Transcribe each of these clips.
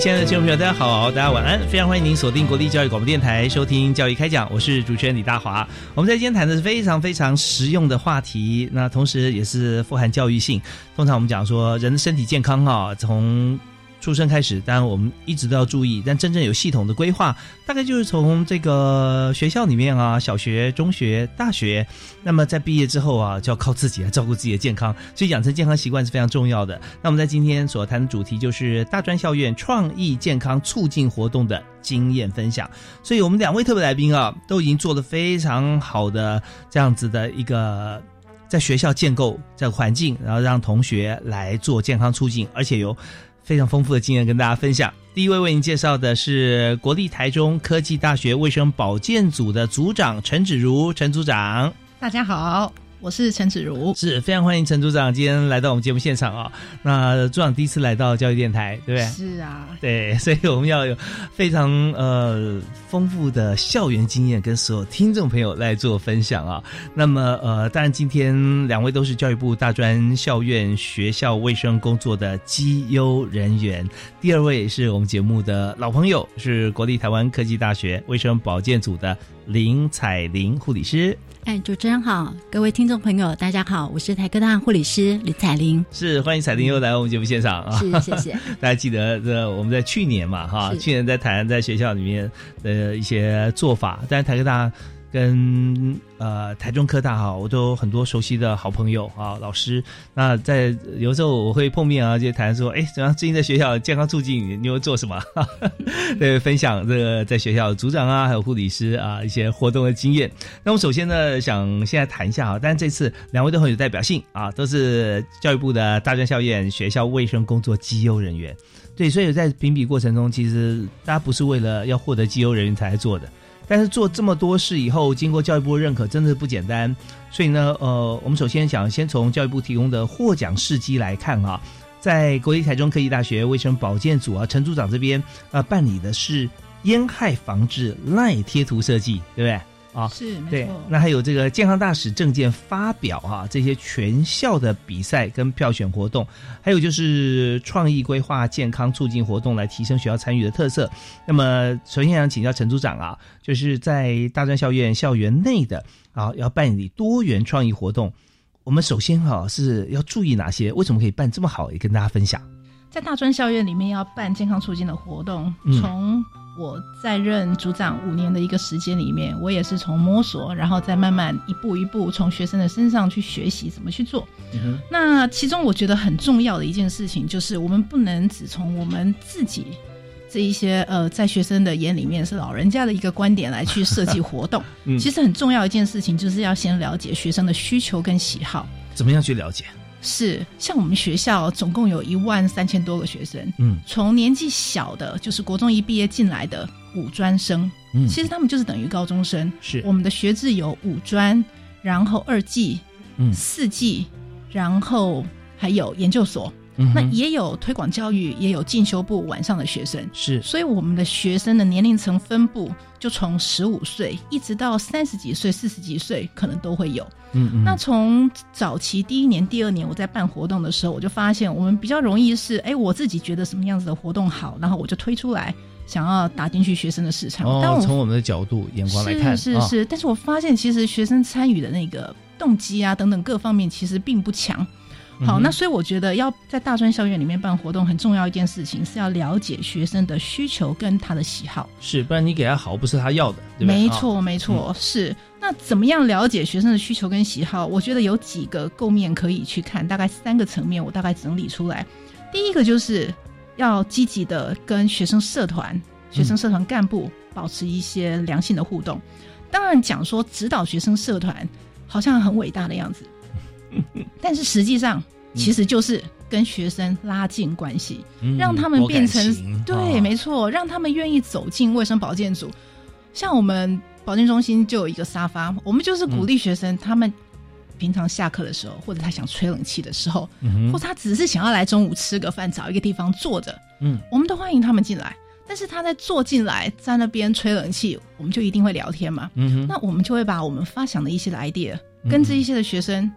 亲爱的听众朋友，大家好，大家晚安，非常欢迎您锁定国立教育广播电台收听《教育开讲》，我是主持人李大华。我们在今天谈的是非常非常实用的话题，那同时也是富含教育性。通常我们讲说，人的身体健康啊，从出生开始，当然我们一直都要注意，但真正有系统的规划，大概就是从这个学校里面啊，小学、中学、大学，那么在毕业之后啊，就要靠自己来照顾自己的健康，所以养成健康习惯是非常重要的。那我们在今天所谈的主题就是大专校院创意健康促进活动的经验分享，所以我们两位特别来宾啊，都已经做了非常好的这样子的一个在学校建构这个环境，然后让同学来做健康促进，而且有。非常丰富的经验跟大家分享。第一位为您介绍的是国立台中科技大学卫生保健组的组长陈芷如，陈组长，大家好。我是陈子如，是非常欢迎陈组长今天来到我们节目现场啊。那组长第一次来到教育电台，对不对？是啊，对，所以我们要有非常呃丰富的校园经验跟所有听众朋友来做分享啊。那么呃，当然今天两位都是教育部大专校院学校卫生工作的绩优人员，第二位是我们节目的老朋友，是国立台湾科技大学卫生保健组的林彩玲护理师。哎，主持人好，各位听众朋友，大家好，我是台科大护理师李彩玲，是欢迎彩玲又来我们节目现场啊，是谢谢。大家记得这我们在去年嘛哈，去年在台湾在学校里面的一些做法，但是台科大。跟呃台中科大哈，我都很多熟悉的好朋友啊，老师。那在有时候我会碰面啊，就谈说，哎，怎样最近在学校健康促进，你又做什么？对，分享这个在学校组长啊，还有护理师啊一些活动的经验。那我首先呢，想现在谈一下啊，但是这次两位都很有代表性啊，都是教育部的大专校院学校卫生工作绩优人员。对，所以在评比过程中，其实大家不是为了要获得绩优人员才来做的。但是做这么多事以后，经过教育部认可，真的不简单。所以呢，呃，我们首先想先从教育部提供的获奖事迹来看啊，在国立台中科技大学卫生保健组啊，陈组长这边呃办理的是烟害防治赖贴图设计，对不对？啊，是对，那还有这个健康大使证件发表啊，这些全校的比赛跟票选活动，还有就是创意规划健康促进活动来提升学校参与的特色。那么，首先想请教陈组长啊，就是在大专校院校园内的啊，要办理多元创意活动，我们首先哈是要注意哪些？为什么可以办这么好？也跟大家分享。在大专校院里面要办健康促进的活动，从我在任组长五年的一个时间里面，我也是从摸索，然后再慢慢一步一步从学生的身上去学习怎么去做。那其中我觉得很重要的一件事情，就是我们不能只从我们自己这一些呃，在学生的眼里面是老人家的一个观点来去设计活动。其实很重要一件事情，就是要先了解学生的需求跟喜好。怎么样去了解？是，像我们学校总共有一万三千多个学生，嗯，从年纪小的，就是国中一毕业进来的五专生，嗯，其实他们就是等于高中生。是，我们的学制有五专，然后二技，嗯，四技，然后还有研究所。那也有推广教育，也有进修部晚上的学生，是，所以我们的学生的年龄层分布就从十五岁一直到三十几岁、四十几岁，可能都会有。嗯嗯。那从早期第一年、第二年，我在办活动的时候，我就发现我们比较容易是，哎，我自己觉得什么样子的活动好，然后我就推出来，想要打进去学生的市场。哦，从我们的角度眼光来看，是是是，但是我发现其实学生参与的那个动机啊等等各方面其实并不强。好，那所以我觉得要在大专校园里面办活动，很重要一件事情是要了解学生的需求跟他的喜好。是，不然你给他好不是他要的？没错，没错，是。那怎么样了解学生的需求跟喜好？我觉得有几个构面可以去看，大概三个层面，我大概整理出来。第一个就是要积极的跟学生社团、学生社团干部保持一些良性的互动。当然，讲说指导学生社团好像很伟大的样子，但是实际上其实就是跟学生拉近关系，让他们变成对，没错，让他们愿意走进卫生保健组。像我们。保健中心就有一个沙发，我们就是鼓励学生，他们平常下课的时候，或者他想吹冷气的时候，或者他只是想要来中午吃个饭，找一个地方坐着，嗯，我们都欢迎他们进来。但是他在坐进来，在那边吹冷气，我们就一定会聊天嘛，嗯那我们就会把我们发想的一些的 idea 跟这一些的学生。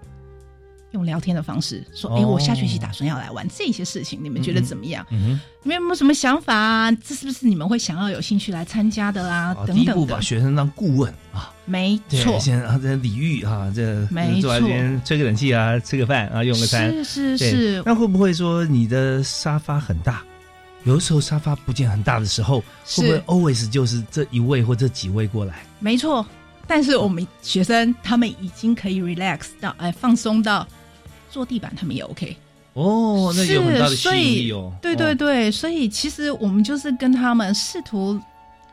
用聊天的方式说：“哎，我下学期打算要来玩这些事情，你们觉得怎么样？嗯你们有没有什么想法啊？这是不是你们会想要有兴趣来参加的啦？等等。”第一步把学生当顾问啊，没错。先啊，这礼遇啊，这没错。吹个冷气啊，吃个饭啊，用个餐。是是是。那会不会说你的沙发很大？有的时候沙发不见很大的时候，会不会 always 就是这一位或这几位过来？没错。但是我们学生他们已经可以 relax 到哎放松到。坐地板他们也 OK 哦，那有很大的吸引力哦。对对对，所以其实我们就是跟他们试图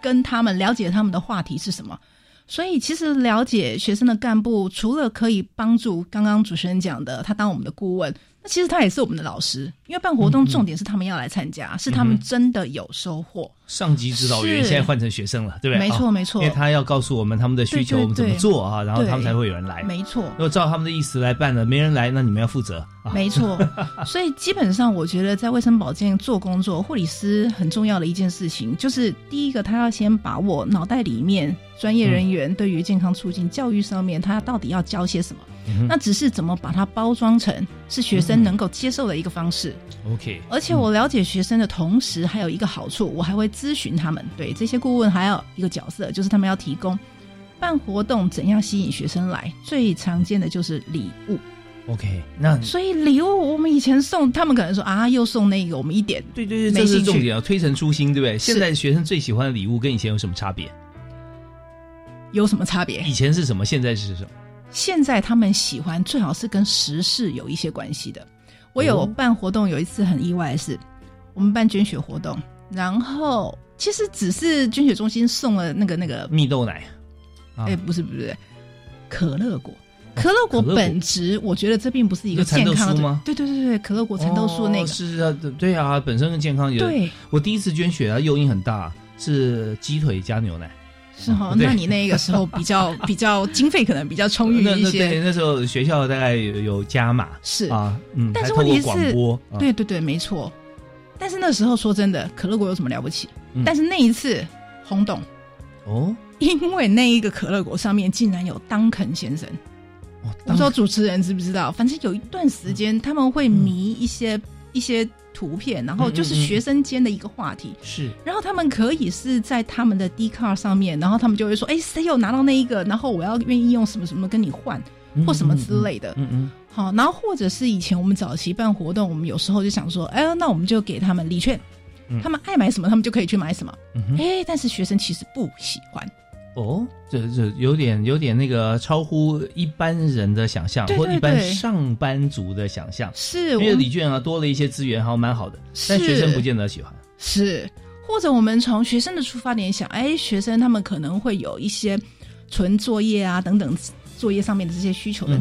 跟他们了解他们的话题是什么。所以其实了解学生的干部，除了可以帮助刚刚主持人讲的，他当我们的顾问。那其实他也是我们的老师，因为办活动重点是他们要来参加，是他们真的有收获。上级指导员现在换成学生了，对不对？没错没错，因为他要告诉我们他们的需求，我们怎么做啊，然后他们才会有人来。没错，如果照他们的意思来办了，没人来，那你们要负责。没错，所以基本上我觉得在卫生保健做工作，护理师很重要的一件事情，就是第一个他要先把握脑袋里面专业人员对于健康促进教育上面，他到底要教些什么。那只是怎么把它包装成是学生能够接受的一个方式。OK，而且我了解学生的同时，还有一个好处，我还会咨询他们。对这些顾问，还有一个角色，就是他们要提供办活动怎样吸引学生来。最常见的就是礼物。OK，那所以礼物我们以前送他们，可能说啊，又送那个，我们一点对对对，这是重点啊，推陈出新，对不对？现在学生最喜欢的礼物跟以前有什么差别？有什么差别？以前是什么？现在是什么？现在他们喜欢最好是跟时事有一些关系的。我有办活动，有一次很意外的是，我们办捐血活动，然后其实只是捐血中心送了那个那个蜜豆奶，哎，不是不是，可乐果，可乐果本质，我觉得这并不是一个健康的吗？对对对对，可乐果蚕豆素那个是啊，对啊，本身跟健康有。对，我第一次捐血啊，诱因很大，是鸡腿加牛奶。是哈，那你那个时候比较 比较经费可能比较充裕一些。对，那时候学校大概有有加码。是啊，嗯，但是问题是，对对对，没错。但是那时候说真的，可乐果有什么了不起？但是那一次轰动哦，因为那一个可乐果上面竟然有当肯先生。我不知道主持人知不知道，反正有一段时间他们会迷一些一些。图片，然后就是学生间的一个话题，是，然后他们可以是在他们的 D card 上面，然后他们就会说，哎，谁有拿到那一个，然后我要愿意用什么什么跟你换，或什么之类的，嗯嗯，好，然后或者是以前我们早期办活动，我们有时候就想说，哎，那我们就给他们礼券，他们爱买什么，他们就可以去买什么，哎，但是学生其实不喜欢。哦，这这有点有点那个超乎一般人的想象，或一般上班族的想象。是，因为礼券啊多了一些资源，还蛮好的，但学生不见得喜欢。是，或者我们从学生的出发点想，哎，学生他们可能会有一些纯作业啊等等。作业上面的这些需求的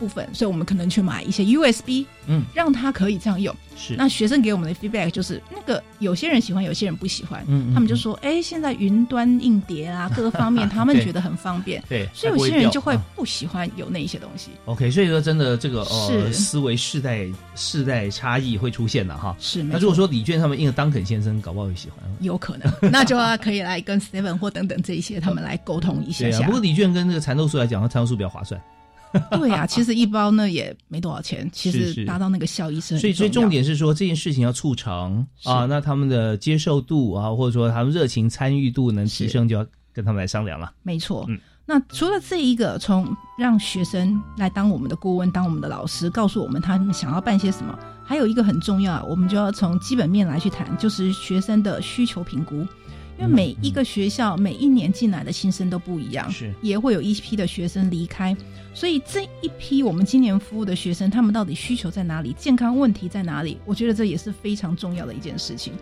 部分，所以我们可能去买一些 USB，嗯，让他可以这样用。是，那学生给我们的 feedback 就是那个有些人喜欢，有些人不喜欢。嗯，他们就说，哎，现在云端硬碟啊，各个方面 他们觉得很方便。对，所以有些人就会不喜欢有那一些东西。OK，所以说真的这个呃思维世代世代差异会出现的哈。是，那如果说李娟他们印了当肯先生，搞不好会喜欢。有可能，那就要可以来跟 Seven 或等等这一些他们来沟通一下。对啊，不过李娟跟那个蚕豆素来讲，它蚕豆素比较划算。对啊，其实一包呢也没多少钱，其实达到那个效益是。所以，所以重点是说这件事情要促成啊，那他们的接受度啊，或者说他们热情参与度能提升，就要跟他们来商量了。没错，嗯，那除了这一个，从让学生来当我们的顾问，当我们的老师，告诉我们他们想要办些什么，还有一个很重要，我们就要从基本面来去谈，就是学生的需求评估。因为每一个学校每一年进来的新生都不一样，是也会有一批的学生离开，所以这一批我们今年服务的学生，他们到底需求在哪里，健康问题在哪里？我觉得这也是非常重要的一件事情。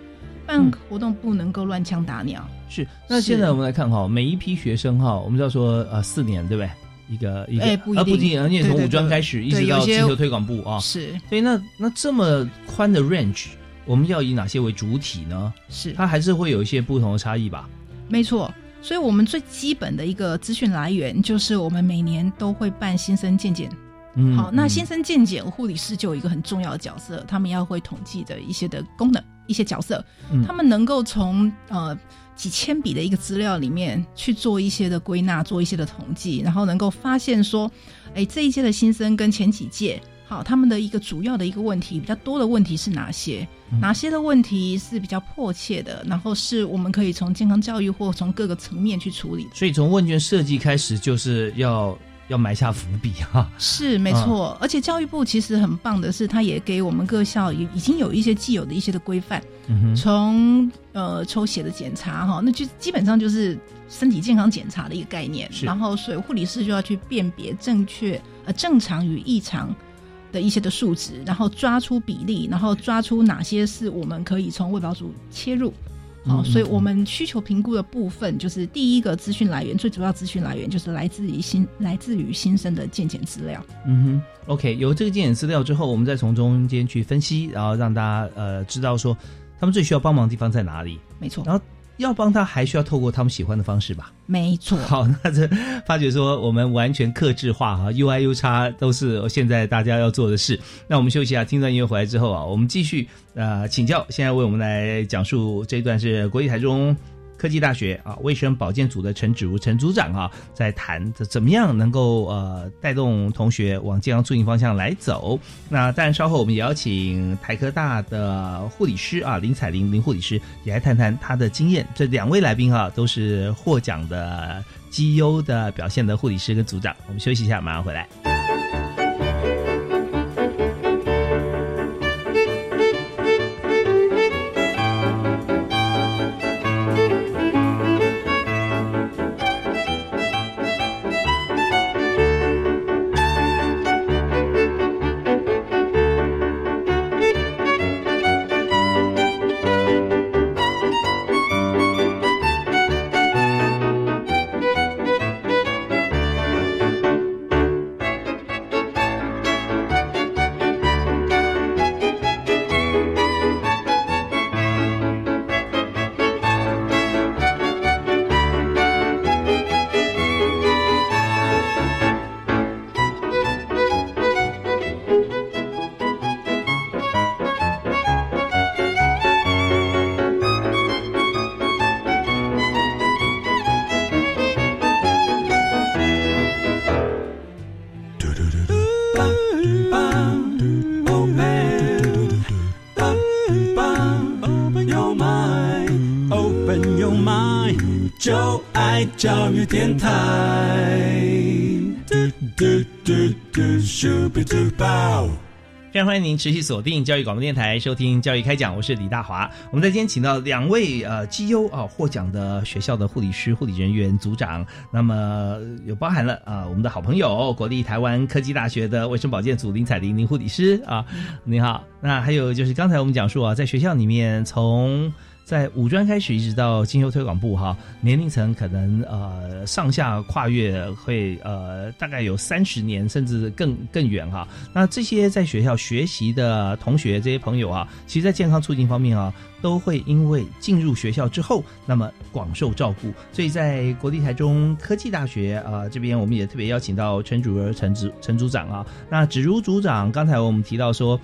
办活动不能够乱枪打鸟。是。那现在我们来看哈，每一批学生哈，我们知道说呃四年对不对？一个一个哎不一定不一定，你也从对对五专开始一直到气球推广部啊。是所以那那这么宽的 range，我们要以哪些为主体呢？是，它还是会有一些不同的差异吧？没错。所以我们最基本的一个资讯来源，就是我们每年都会办新生健检。嗯好，那嗯新生健检护理师就有一个很重要的角色，他们要会统计的一些的功能，一些角色，嗯他们能够从呃几千笔的一个资料里面去做一些的归纳，做一些的统计，然后能够发现说，哎，这一届的新生跟前几届。好，他们的一个主要的一个问题，比较多的问题是哪些？嗯哪些的问题是比较迫切的？然后是我们可以从健康教育或从各个层面去处理的。所以从问卷设计开始，就是要要埋下伏笔哈。是没错，而且教育部其实很棒的是，它也给我们各校已已经有一些既有的一些的规范，嗯，从呃抽血的检查哈，那就基本上就是身体健康检查的一个概念。然后所以护理师就要去辨别正确呃正常与异常的一些的数值，然后抓出比例，然后抓出哪些是我们可以从卫保组切入。好、嗯所以我们需求评估的部分，就是第一个资讯来源，最主要资讯来源就是来自于新来自于新生的健检资料。嗯哼，OK，有这个健检资料之后，我们再从中间去分析，然后让大家呃知道说他们最需要帮忙的地方在哪里，没错，然后要帮他还需要透过他们喜欢的方式吧。没错，好，那这发觉说我们完全克制化哈，UI U 叉都是现在大家要做的事。那我们休息一下，听段音乐回来之后啊，我们继续呃请教，现在为我们来讲述这一段是国际台中。科技大学啊，卫生保健组的陈芷如陈组长啊，在谈这怎么样能够呃带动同学往健康促进方向来走。那当然，稍后我们也邀请台科大的护理师啊林彩玲林护理师也来谈谈她的经验。这两位来宾啊，都是获奖的绩优的表现的护理师跟组长。我们休息一下，马上回来。欢迎您持续锁定教育广播电台，收听教育开讲，我是李大华。我们在今天请到两位呃绩优啊获奖的学校的护理师、护理人员组长，那么有包含了啊我们的好朋友国立台湾科技大学的卫生保健组林彩玲林护理师啊，你好。那还有就是刚才我们讲述啊，在学校里面从在五专开始一直到进修推广部哈，年龄层可能呃上下跨越会呃大概有三十年甚至更更远哈。那这些在学校学习的同学这些朋友啊，其实在健康促进方面啊，都会因为进入学校之后，那么广受照顾。所以在国立台中科技大学啊、这边，我们也特别邀请到陈主任陈组陈组长啊。那芷如组长，刚才我们提到说，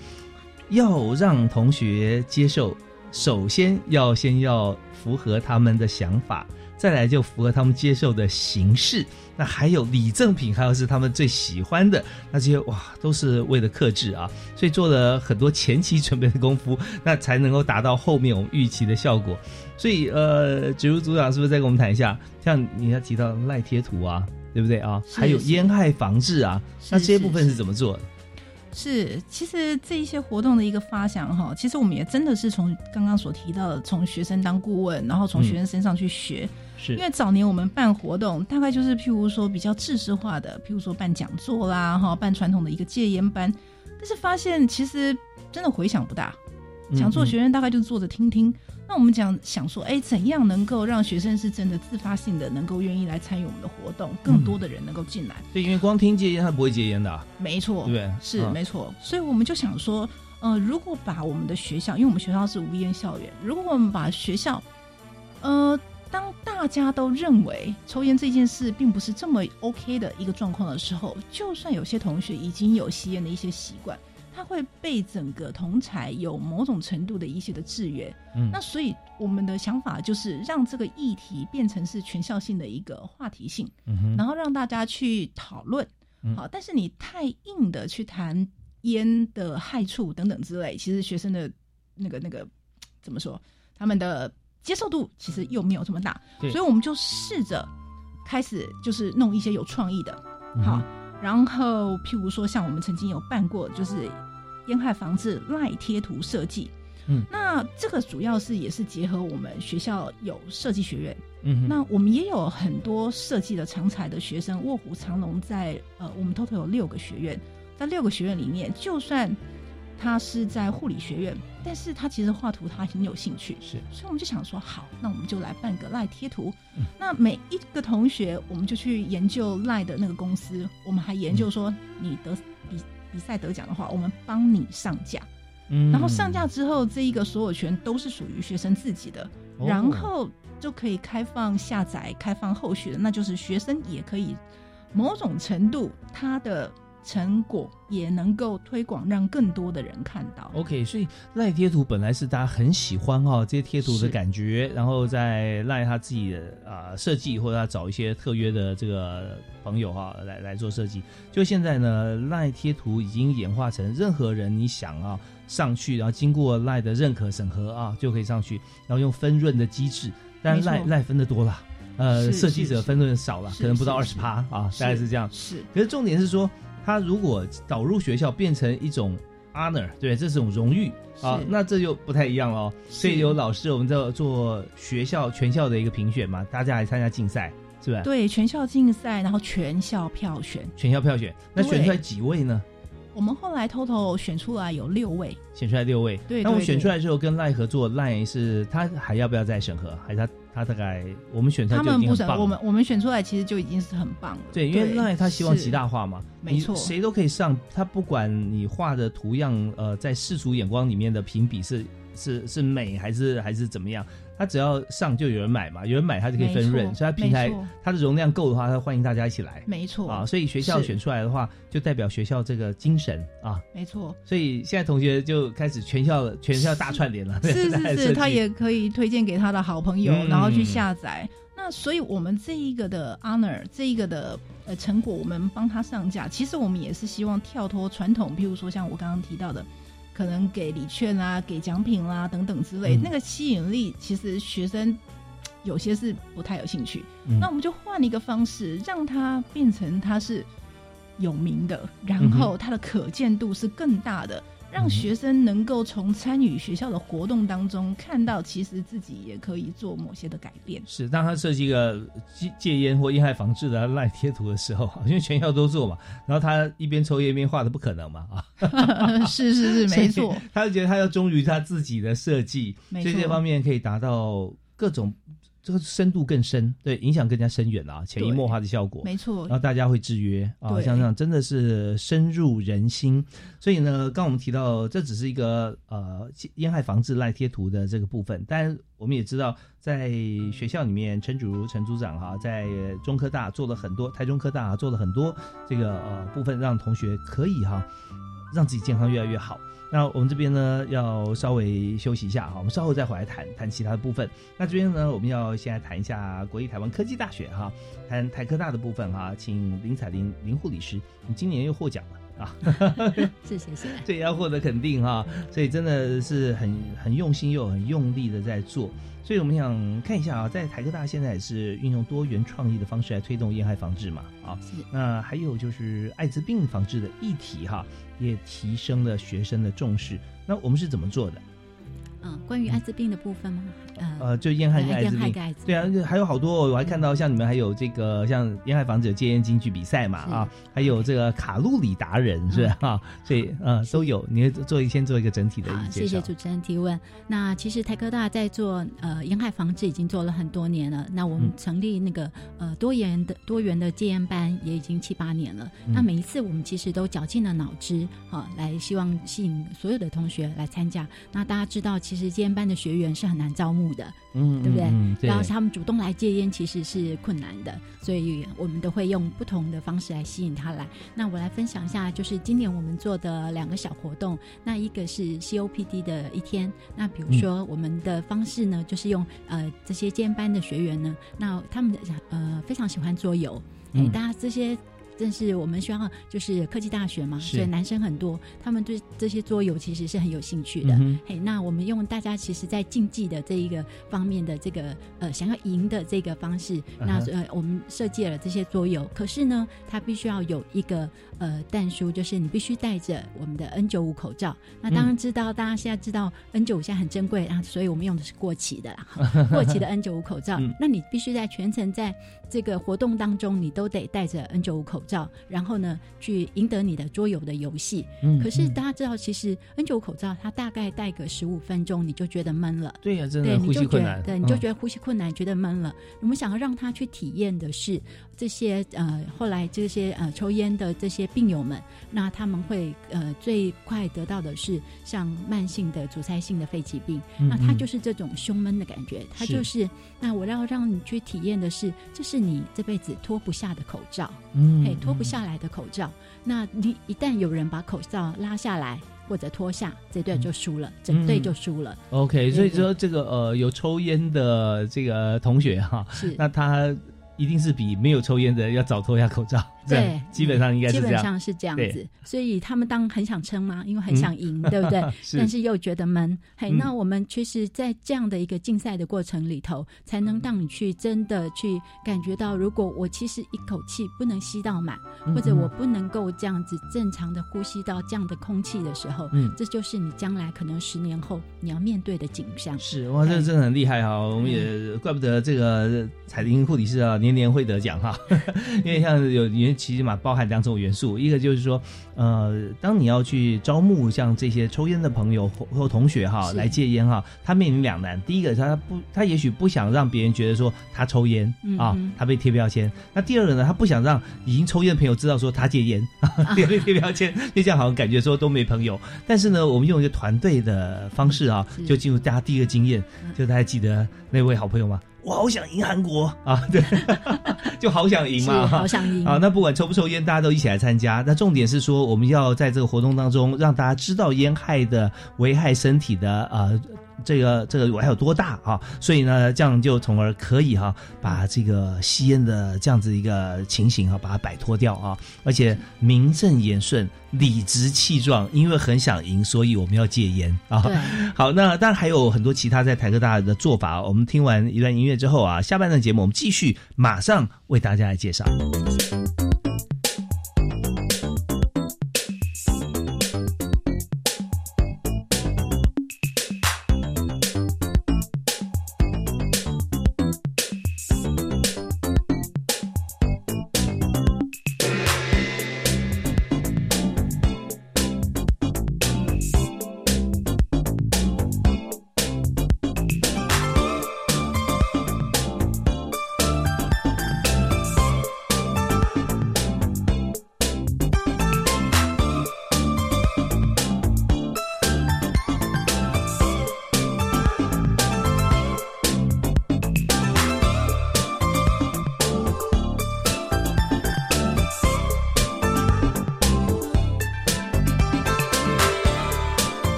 要让同学接受。首先要先要符合他们的想法，再来就符合他们接受的形式。那还有礼赠品，还有是他们最喜欢的那这些哇，都是为了克制啊，所以做了很多前期准备的功夫，那才能够达到后面我们预期的效果。所以呃，植物组长是不是再跟我们谈一下？像你要提到赖贴图啊，对不对啊？还有烟害防治啊，那这些部分是是怎么做的？是，其实这一些活动的一个发想哈，其实我们也真的是从刚刚所提到的，从学生当顾问，然后从学生身上去学。是因为早年我们办活动，大概就是譬如说比较制式化的，譬如说办讲座啦，哈，办传统的一个戒烟班，但是发现其实真的回响不大。讲座嗯学生大概就坐着听听。那我们讲想说，哎，怎样能够让学生是真的自发性的，能够愿意来参与我们的活动，更多的人能够进来？对，因为光听戒烟他不会戒烟的啊，没错，对对？是、嗯没错，所以我们就想说，呃，如果把我们的学校，因为我们学校是无烟校园，如果我们把学校，呃，当大家都认为抽烟这件事并不是这么 OK 的一个状况的时候，就算有些同学已经有吸烟的一些习惯，他会被整个同才有某种程度的一些的制约。嗯。那所以我们的想法就是让这个议题变成是全校性的一个话题性。然后让大家去讨论，嗯。好，但是你太硬的去谈烟的害处等等之类，其实学生的那个那个怎么说，他们的接受度其实又没有这么大，所以我们就试着开始就是弄一些有创意的，好然后譬如说像我们曾经有办过，就是烟害防治赖贴图设计。嗯。那这个主要是也是结合我们学校有设计学院，嗯，那我们也有很多设计的长才的学生，卧虎藏龙在呃，我们 total 有六个学院，在六个学院里面，就算他是在护理学院，但是他其实画图他很有兴趣，是。所以我们就想说，好，那我们就来办个赖贴图。嗯。那每一个同学，我们就去研究赖的那个公司，我们还研究说，你得比比赛得奖的话，我们帮你上架。嗯。然后上架之后，这一个所有权都是属于学生自己的，哦。然后就可以开放下载、开放后续的，那就是学生也可以某种程度他的成果也能够推广，让更多的人看到。OK，所以赖贴图本来是大家很喜欢哈、这些贴图的感觉，然后再赖他自己的啊、设计，或者他找一些特约的这个朋友哈、来来做设计。就现在呢，赖贴图已经演化成任何人你想啊上去，然后经过赖的认可审核啊就可以上去，然后用分润的机制，但赖赖分的多了。呃，设计者分润少了，可能不到二是十趴啊，大概是这样。是可是重点是说，他如果导入学校变成一种 honor，对，这是种荣誉啊，那这就不太一样了哦。所以有老师，我们在做学校全校的一个评选嘛，大家来参加竞赛，是吧？，对全校竞赛，然后全校票选。全校票选，那选出来几位呢？我们后来 total 选出来有六位，选出来六位。对那我们选出来之后，跟赖合作，赖是他还要不要再审核？还是他他大概我们选出来就已他们不审，经很棒了。我们我们选出来其实就已经是很棒了。对，因为赖他希望极大化嘛，没错谁都可以上，他不管你画的图样，呃，在世俗眼光里面的评比是是是美还是还是怎么样，他只要上就有人买嘛，有人买他就可以分润，所以他平台没错。它的容量够的话，他欢迎大家一起来。没错。啊，所以学校选出来的话，就代表学校这个精神啊，没错，所以现在同学就开始全校全校大串联了，是 在是是，他也可以推荐给他的好朋友，嗯。然后去下载。那所以我们这一个的 honor，这一个的呃成果，我们帮他上架。其实我们也是希望跳脱传统，譬如说像我刚刚提到的，可能给礼券啦、给奖品啦等等之类，嗯。那个吸引力其实学生有些是不太有兴趣。嗯那我们就换一个方式，让它变成它是有名的，然嗯后它的可见度是更大的，让学生能够从参与学校的活动当中看到，其实自己也可以做某些的改变。是，当他设计一个戒戒烟或烟害防治的赖贴图的时候，因为全校都做嘛，然后他一边抽烟一边画的不可能嘛啊，是 是是，没错，，他就觉得他要忠于他自己的设计，没所以这错方面可以达到各种这个深度更深，对，影响更加深远啊，潜移默化的效果。没错然，后大家会制约啊，对像这样真的是深入人心。所以呢，刚我们提到这只是一个呃烟害防治赖贴图的这个部分，但我们也知道，在学校里面，陈主如陈组长哈、在中科大做了很多，台中科大、啊、做了很多这个呃部分，让同学可以哈、让自己健康越来越好。那我们这边呢，要稍微休息一下哈，我们稍后再回来谈谈其他的部分。那这边呢，我们要先来谈一下国立台湾科技大学哈，谈台科大的部分哈，请林彩玲林护理师，你今年又获奖了。啊，是 谢谢。这也 要获得肯定哈，所以真的是很很用心又很用力的在做。所以我们想看一下啊，在台科大现在也是运用多元创意的方式来推动烟害防治嘛啊，是那还有就是艾滋病防治的议题哈，也提升了学生的重视。那我们是怎么做的？嗯，关于艾滋病的部分吗？呃，就烟害跟艾滋病，对啊，还有好多，我还看到像你们还有这个像烟害防治有戒烟京剧比赛嘛啊，还有这个卡路里达人是吧？所以呃都有，你会做先做一个整体的一谢谢主持人提问。那其实台科大在做呃烟害防治已经做了很多年了。那我们成立那个呃多元的多元的戒烟班也已经七八年了。那每一次我们其实都绞尽了脑汁啊，来希望吸引所有的同学来参加。那大家知道，其实戒烟班的学员是很难招募的。嗯，对不对？然后他们主动来戒烟其实是困难的，所以我们都会用不同的方式来吸引他来。那我来分享一下，就是今年我们做的两个小活动。那一个是 COPD 的一天，那比如说我们的方式呢，就是用呃这些戒烟班的学员呢，那他们呃非常喜欢桌游，哎，大家这些。正是我们学校就是科技大学嘛，所以男生很多，他们对这些桌游其实是很有兴趣的。嘿，那我们用大家其实，在竞技的这一个方面的这个呃想要赢的这个方式，那呃我们设计了这些桌游。可是呢，它必须要有一个呃弹书，就是你必须戴着我们的 N 九五口罩。那当然知道，大家现在知道 N 九五现在很珍贵啊，所以我们用的是过期的，过期的 N 九五口罩。那你必须在全程在这个活动当中，你都得戴着 N 九五口罩。然后呢，去赢得你的桌游的游戏。嗯，可是大家知道，其实 N 九五口罩它大概戴个十五分钟，你就觉得闷了。对呀，真的呼吸困难。对，你就觉得呼吸困难，觉得闷了。我们想要让他去体验的是这些呃，后来这些呃抽烟的这些病友们，那他们会呃最快得到的是像慢性的阻塞性的肺疾病。那他就是这种胸闷的感觉，他就是那我要让你去体验的是，这是你这辈子脱不下的口罩。嗯。脱不下来的口罩，那你一旦有人把口罩拉下来或者脱下，这队就输了，整队就输了。OK，所以说这个呃有抽烟的这个同学哈，是那他一定是比没有抽烟的要早脱下口罩。对，基本上应该是基本上是这样子，所以他们当很想撑嘛，因为很想赢，对不对？但是又觉得闷。嘿，那我们其实，在这样的一个竞赛的过程里头，才能让你去真的去感觉到，如果我其实一口气不能吸到满，或者我不能够这样子正常的呼吸到这样的空气的时候，嗯，这就是你将来可能十年后你要面对的景象。是哇，这真的很厉害哈！我们也怪不得这个彩铃护理师啊，年年会得奖哈，因为像有原。其实嘛，包含两种元素，一个就是说，呃，当你要去招募像这些抽烟的朋友或或同学哈来戒烟哈，他面临两难。第一个，他不，他也许不想让别人觉得说他抽烟啊，他被贴标签。那第二个呢，他不想让已经抽烟的朋友知道说他戒烟，也被贴标签，就这样好像感觉说都没朋友。但是呢，我们用一个团队的方式啊，就进入大家第一个经验，就大家记得那位好朋友吗？我好想赢韩国啊！对，就好想赢嘛，好想赢啊！那不管抽不抽烟，大家都一起来参加。那重点是说，我们要在这个活动当中让大家知道烟害的危害身体的呃。这个这个我还有多大啊？所以呢，这样就从而可以哈，把这个吸烟的这样子一个情形哈，把它摆脱掉啊，而且名正言顺、理直气壮，因为很想赢，所以我们要戒烟啊。好，那当然还有很多其他在台科大的做法。我们听完一段音乐之后啊，下半段节目我们继续马上为大家来介绍。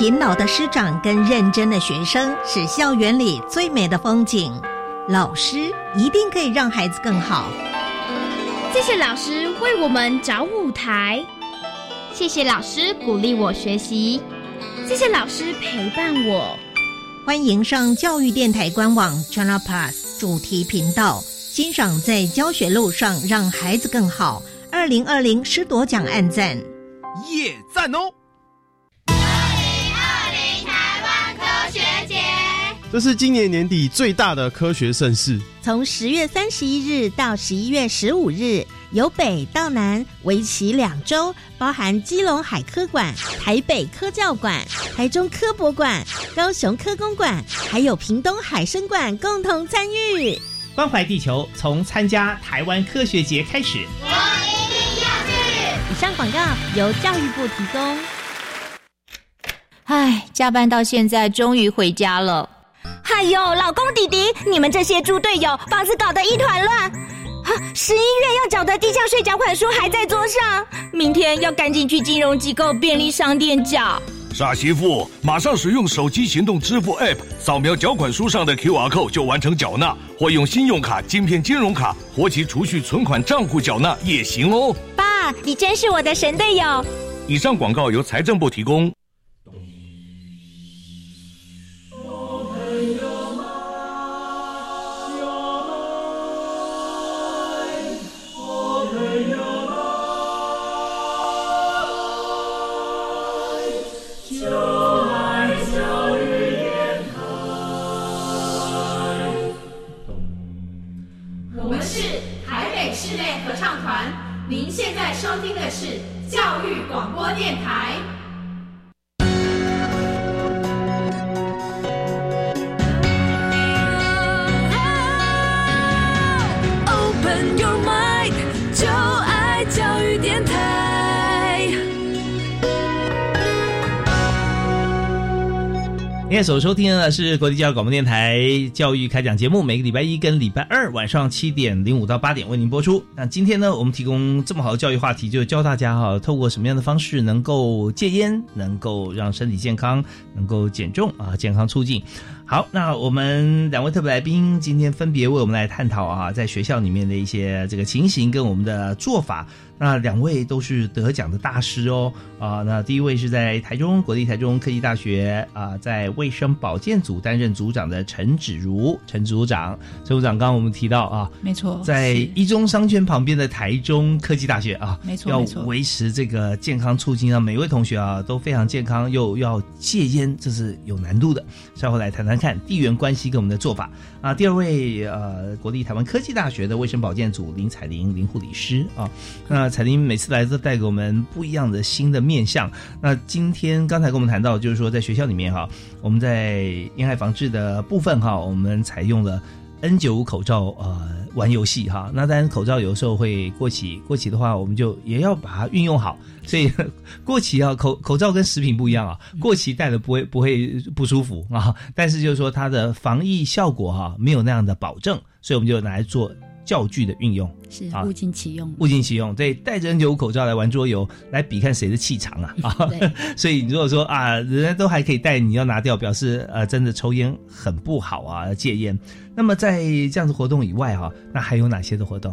勤劳的师长跟认真的学生是校园里最美的风景。老师一定可以让孩子更好。谢谢老师为我们找舞台，谢谢老师鼓励我学习，谢谢老师陪伴我。欢迎上教育电台官网 Channel Plus 主题频道，欣赏在教学路上让孩子更好。二零二零师铎奖暗赞，耶赞哦！这是今年年底最大的科学盛事。从十月三十一日到十一月十五日，由北到南，为期两周，包含基隆海科馆、台北科教馆、台中科博馆、高雄科工馆，还有屏东海生馆共同参与。关怀地球，从参加台湾科学节开始。我一定要去。以上广告由教育部提供。唉，加班到现在，终于回家了。哎呦，老公弟弟，你们这些猪队友，房子搞得一团乱。十一月要缴的地价税缴款书还在桌上，明天要赶紧去金融机构、便利商店缴。傻媳妇，马上使用手机行动支付 App，扫描缴款书上的 QR code 就完成缴纳，或用信用卡、金片金融卡活期储蓄存款账户缴纳也行哦。爸，你真是我的神队友。以上广告由财政部提供。所收听的是国际教育广播电台教育开讲节目，每个礼拜一跟礼拜二晚上七点零五到八点为您播出。那今天呢，我们提供这么好的教育话题，就教大家哈，透过什么样的方式能够戒烟，能够让身体健康，能够减重啊，健康促进。好，那我们两位特别来宾今天分别为我们来探讨啊，在学校里面的一些这个情形跟我们的做法。那两位都是得奖的大师哦，啊，那第一位是在台中国立台中科技大学啊，在卫生保健组担任组长的陈芷如，陈组长，陈组长，刚刚我们提到啊，没错，在一中商圈旁边的台中科技大学啊，没错，要维持这个健康促进，让每位同学啊都非常健康，又要戒烟，这是有难度的。稍后来谈谈看地缘关系跟我们的做法啊。第二位呃，国立台湾科技大学的卫生保健组林彩玲林护理师啊，那。彩玲每次来都带给我们不一样的新的面相。那今天刚才跟我们谈到，就是说在学校里面哈，我们在烟害防治的部分哈，我们采用了 N 九五口罩呃玩游戏哈。那当然口罩有时候会过期，过期的话我们就也要把它运用好。所以过期啊，口口罩跟食品不一样啊，过期戴了不会不会不舒服啊，但是就是说它的防疫效果哈没有那样的保证，所以我们就拿来做。教具的运用是物尽其用，物尽其用。对，戴着 N95 口罩来玩桌游，来比看谁的气场啊！啊，所以如果说啊，人家都还可以戴，你要拿掉，表示呃，真的抽烟很不好啊，戒烟。那么在这样子活动以外哈，那还有哪些的活动？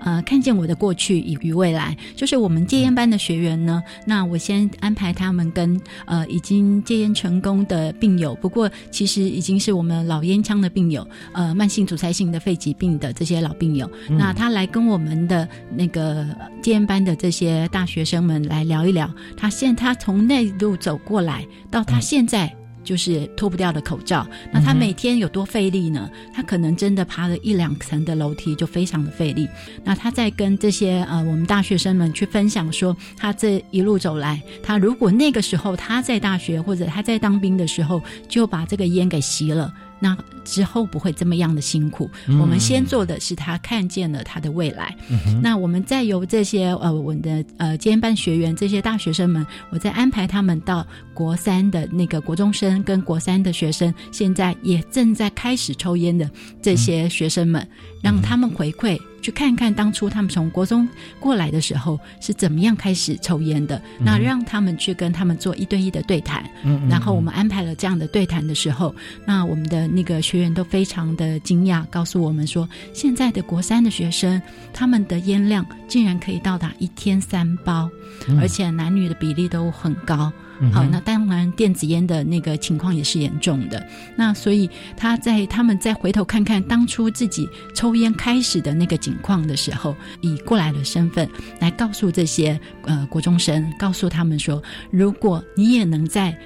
呃，看见我的过去与与未来，就是我们戒烟班的学员呢。那我先安排他们跟呃已经戒烟成功的病友，不过其实已经是我们老烟枪的病友，呃，慢性阻塞性的肺疾病的这些老病友。那他来跟我们的那个戒烟班的这些大学生们来聊一聊，他现他从那路走过来到他现在。就是脱不掉的口罩，那他每天有多费力呢？他可能真的爬了一两层的楼梯就非常的费力。那他在跟这些呃我们大学生们去分享说，他这一路走来，他如果那个时候他在大学或者他在当兵的时候就把这个烟给吸了。那之后不会这么样的辛苦。我们先做的是他看见了他的未来。那我们再由这些呃我们的呃兼班学员这些大学生们，我再安排他们到国三的那个国中生跟国三的学生，现在也正在开始抽烟的这些学生们，让他们回馈去看看当初他们从国中过来的时候是怎么样开始抽烟的，那让他们去跟他们做一对一的对谈。嗯嗯然后我们安排了这样的对谈的时候，那我们的那个学员都非常的惊讶，告诉我们说，现在的国三的学生，他们的烟量竟然可以到达一天三包，嗯而且男女的比例都很高。好，那当然电子烟的那个情况也是严重的。那所以他在他们再回头看看当初自己抽烟开始的那个景况的时候，以过来的身份来告诉这些呃国中生，告诉他们说，如果你也能在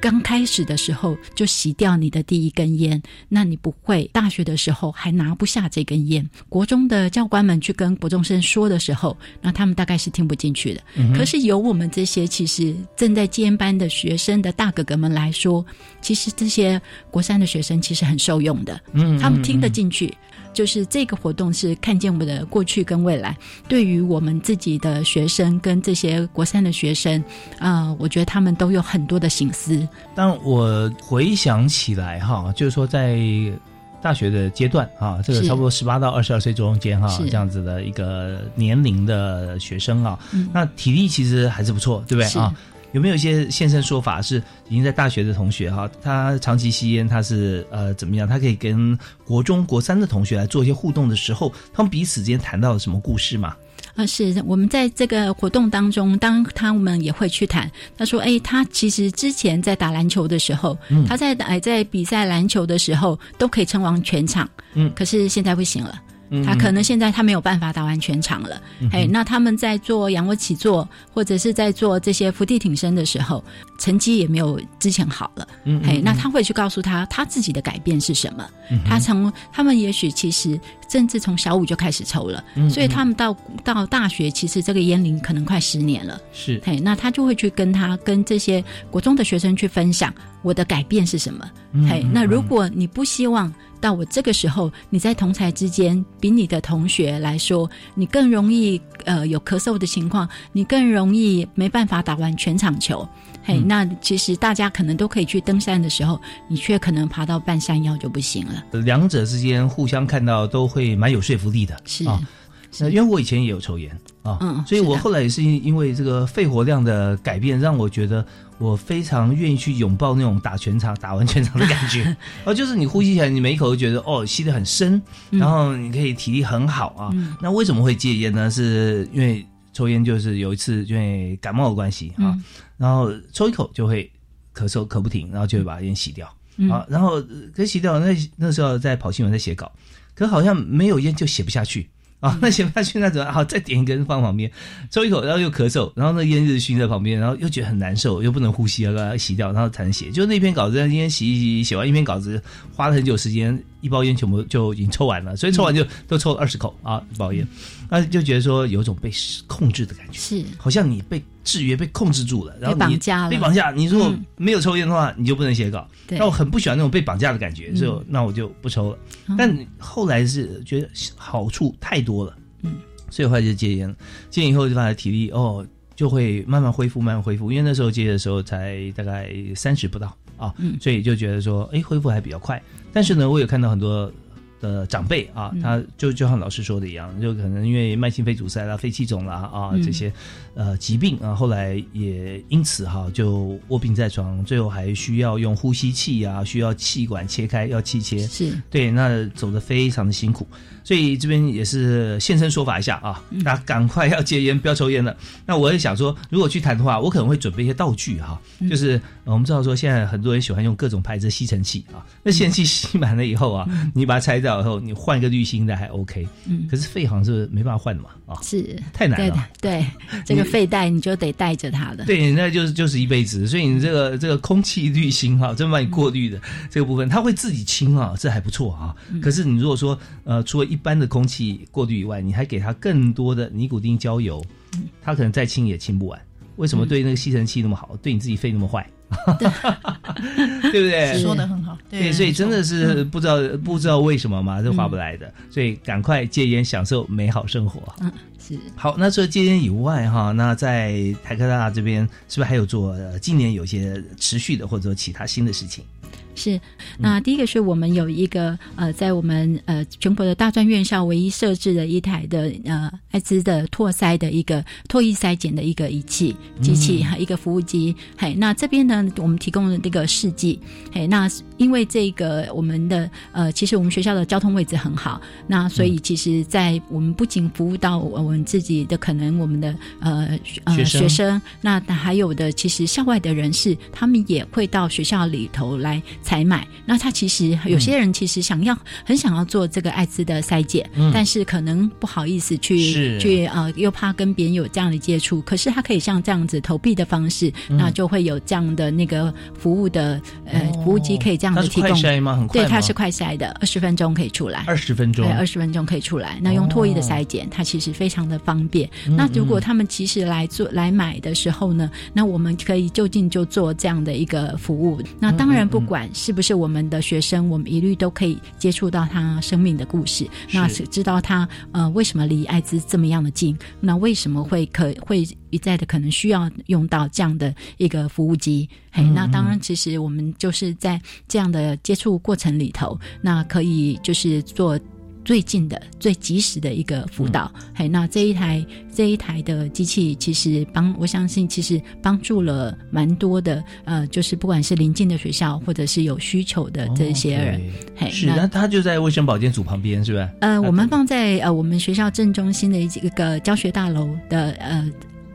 刚开始的时候就洗掉你的第一根烟，那你不会大学的时候还拿不下这根烟。国中的教官们去跟国中生说的时候，那他们大概是听不进去的。嗯可是由我们这些其实正在戒烟班的学生的大哥哥们来说，其实这些国三的学生其实很受用的，嗯他们听得进去。就是这个活动是看见我们的过去跟未来，对于我们自己的学生跟这些国三的学生，啊、我觉得他们都有很多的心思。但我回想起来哈，就是说在大学的阶段啊，这个差不多十八到二十二岁中间哈，是这样子的一个年龄的学生啊，嗯那体力其实还是不错，对不对啊？有没有一些现身说法是已经在大学的同学哈，他长期吸烟，他是呃怎么样？他可以跟国中国三的同学来做一些互动的时候，他们彼此之间谈到了什么故事吗？啊，是我们在这个活动当中，当他们也会去谈。他说：“哎，他其实之前在打篮球的时候，嗯他在哎在比赛篮球的时候都可以称王全场，嗯，可是现在不行了。”嗯。他可能现在他没有办法打完全场了，嗯哼。哎、那他们在做仰卧起坐或者是在做这些伏地挺身的时候，成绩也没有之前好了，嗯嗯哎、那嗯他会去告诉他他自己的改变是什么。嗯他从他们也许其实甚至从小五就开始抽了，嗯所以他们到到大学，其实这个烟龄可能快十年了。是，嘿，那他就会去跟他跟这些国中的学生去分享我的改变是什么。嘿，那如果你不希望到我这个时候，你在同才之间比你的同学来说，你更容易呃有咳嗽的情况，你更容易没办法打完全场球。嘿，嗯那其实大家可能都可以去登山的时候，你却可能爬到半山腰就不行了。两者之间互相看到都会蛮有说服力的，是啊。那因为我以前也有抽烟啊，嗯所以我后来也是因因为这个肺活量的改变，让我觉得我非常愿意去拥抱那种打全场、打完全场的感觉。哦，就是你呼吸起来，你每一口都觉得哦吸得很深，嗯然后你可以体力很好啊。嗯那为什么会戒烟呢？是因为抽烟就是有一次因为感冒的关系啊，嗯然后抽一口就会咳嗽咳不停，然后就会把烟洗掉。嗯啊，然后呃可洗掉，那那时候在跑新闻，在写稿，可好像没有烟就写不下去啊，那写不下去那怎么？好，再点一根放旁边，抽一口，然后又咳嗽，然后那烟就熏在旁边，然后又觉得很难受，又不能呼吸，要把它洗掉，然后才能写。就那篇稿子，今天洗一洗，写完一篇稿子，花了很久时间，一包烟全部就已经抽完了，所以抽完就都抽了二十口啊，一包烟，那，就觉得说有种被控制的感觉，是好像你被制约、被控制住了，然后绑架了被绑架。你如果嗯没有抽烟的话，你就不能写稿。对那我很不喜欢那种被绑架的感觉，嗯所以那我就不抽了。哦但后来是觉得好处太多了，嗯，所以后来就戒烟了。戒烟以后就发现体力哦就会慢慢恢复，慢慢恢复。因为那时候戒的时候才大概三十不到啊，嗯所以就觉得说，哎，恢复还比较快。但是呢，我有看到很多。的长辈啊，嗯他就就像老师说的一样，就可能因为慢性肺阻塞啦、肺气肿啦啊、嗯这些呃疾病啊，后来也因此哈、就卧病在床，最后还需要用呼吸器啊，需要气管切开，要气切，是。对，那走的非常的辛苦，所以这边也是现身说法一下啊，那赶快要戒烟，不要抽烟了。那我也想说，如果去谈的话，我可能会准备一些道具哈、嗯。就是呃我们知道说现在很多人喜欢用各种牌子的吸尘器啊，那吸尘器吸满了以后啊，你把它拆掉以后，你换一个滤芯的还 OK，嗯。可是肺好像是没办法换的嘛啊，是。太难了。对对，这个肺带你就得带着它的。对，那就是就是一辈子，所以你这个这个空气滤芯哈，这么帮你过滤的这个部分，它会自己清啊，这还不错啊。嗯可是你如果说呃，除了一般的空气过滤以外，你还给它更多的尼古丁焦油，嗯它可能再清也清不完。为什么对那个吸尘器那么好，对你自己肺那么坏？对不对？说的很好对对，所以真的是嗯不知道不知道为什么嘛，这划不来的。所以赶快戒烟，享受美好生活。嗯，是好，那除了戒烟以外，哈，那在台科大这边是不是还有做？呃、今年有些持续的，或者说其他新的事情？是，那第一个是我们有一个呃，在我们呃全国的大专院校唯一设置的一台的呃艾滋的唾筛的一个唾液筛检的一个仪器机器和、一个服务机。嘿，那这边呢，我们提供了这个试剂。嘿，那因为这个我们的呃，其实我们学校的交通位置很好，那所以其实，在我们不仅服务到我们自己的可能我们的呃呃学生。学生，那还有的其实校外的人士，他们也会到学校里头来采买。那他其实有些人其实想要、很想要做这个艾滋的筛检，嗯但是可能不好意思去去呃，又怕跟别人有这样的接触。可是他可以像这样子投币的方式，嗯那就会有这样的那个服务的呃、服务机可以这样它是的提供。快筛吗很快对，它是快筛的，二十分钟可以出来。二十分钟对，二十分钟可以出来。那用唾液的筛检，它其实非常的方便。嗯那如果他们其实来做来买的时候呢，那我们可以就近就做这样的一个服务。那当然，不管是不是我们的学生，我们一律都可以接触到他生命的故事，那是知道他呃为什么离艾滋这么样的近，那为什么会可会一再的可能需要用到这样的一个服务机。嘿，那当然，其实我们就是在这样的接触过程里头，那可以就是做。最近的、最及时的一个辅导，嘿，那这一台这一台的机器，其实帮我相信，其实帮助了蛮多的，呃，就是不管是邻近的学校，或者是有需求的这些人，嘿，是，那它就在卫生保健组旁边，是吧？呃，我们放在呃我们学校正中心的一个教学大楼的呃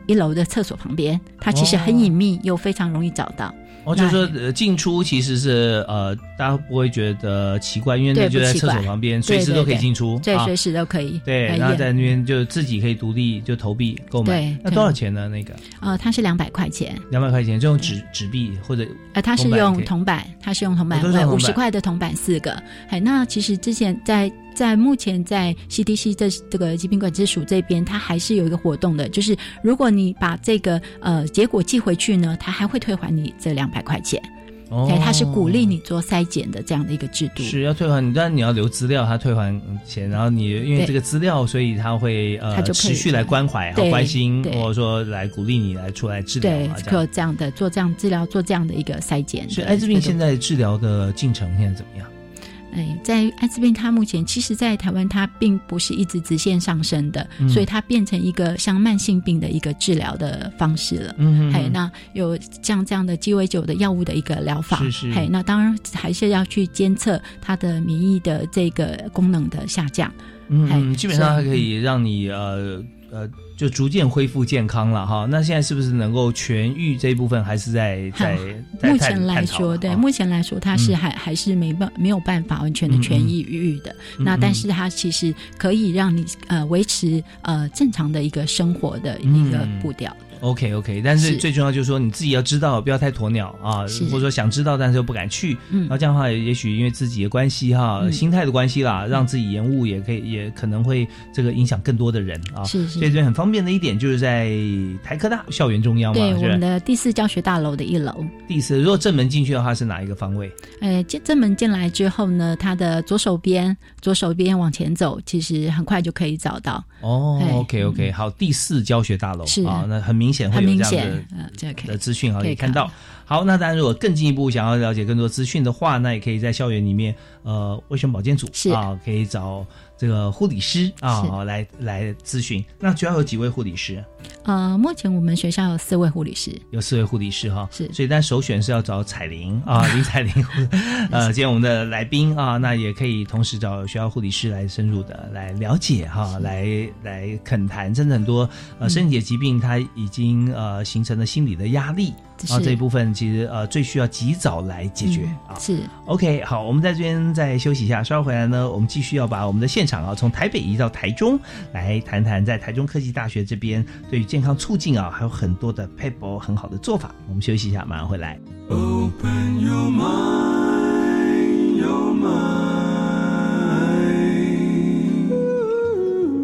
一楼的厕所旁边，它其实很隐秘，又非常容易找到。哦，就是说呃进出其实是呃，大家不会觉得奇怪，因为那就在厕所旁边，随时都可以进出，对，啊随时都可以。对，然后在那边就自己可以独立就投币购买对，那多少钱呢？那个呃，它是两百块钱。两百块钱，就用纸纸币或者呃，它是用铜板它是用铜板哦都是用铜板五十块的铜板四个。哎，那其实之前在在目前在 CDC 这这个疾病管制署这边，它还是有一个活动的，就是如果你把这个呃结果寄回去呢，它还会退还你这两百块钱。哦对，它是鼓励你做筛检的这样的一个制度。是要退还你，但你要留资料，他退还钱，然后你因为这个资料，所以他会呃持续来关怀和关心，或者说来鼓励你来出来治疗。做这样的做这样治疗，做这样的一个筛检。所以艾滋病现在治疗的进程现在怎么样？哎，在艾滋病，它目前其实，在台湾它并不是一直直线上升的，嗯所以它变成一个像慢性病的一个治疗的方式了。嗯哎，那有像这样的鸡尾酒的药物的一个疗法，是是哎，那当然还是要去监测它的免疫的这个功能的下降。嗯，基本上它可以让你呃呃，就逐渐恢复健康了哈。那现在是不是能够痊愈这一部分，还是在在在目前来说，对，啊目前来说，它是嗯还、还是没办没有办法完全的痊愈愈的。嗯嗯那但是它其实可以让你呃维持呃正常的一个生活的一个嗯步调。OK OK，但是是。最重要就是说你自己要知道，不要太鸵鸟啊，或者说想知道但是又不敢去，嗯。然后这样的话，也许因为自己的关系哈，嗯。心态的关系啦，让自己延误，也可以也可能会这个影响更多的人啊。是是。所以这边很方便的一点就是在台科大校园中央嘛，对，我们的第四教学大楼的一楼。第四，如果正门进去的话是哪一个方位？呃，进正门进来之后呢，它的左手边，左手边往前走，其实很快就可以找到。哦哎，OK OK，好，第四教学大楼是。啊，那很明显会很明有这样的显，呃，这个可以的资讯啊，可以看到。好，那当然，如果更进一步想要了解更多资讯的话，那也可以在校园里面，呃，卫生保健组啊，可以找这个护理师啊来来咨询。那主要有几位护理师？呃，目前我们学校有四位护理师。有四位护理师哈，是。所以但首选是要找彩玲啊，林彩玲，呃，今天我们的来宾啊，那也可以同时找学校护理师来深入的来了解哈，来来恳谈，真的很多呃嗯。身体的疾病，它已经呃形成了心理的压力，是。啊这一部分其实呃最需要及早来解决啊。是。OK，好，我们在这边再休息一下，稍后回来呢，我们继续要把我们的现场啊，从台北移到台中，来谈谈在台中科技大学这边对于健康促进啊，还有很多的 paper 很好的做法。我们休息一下，马上回来。Open your mind, your mind.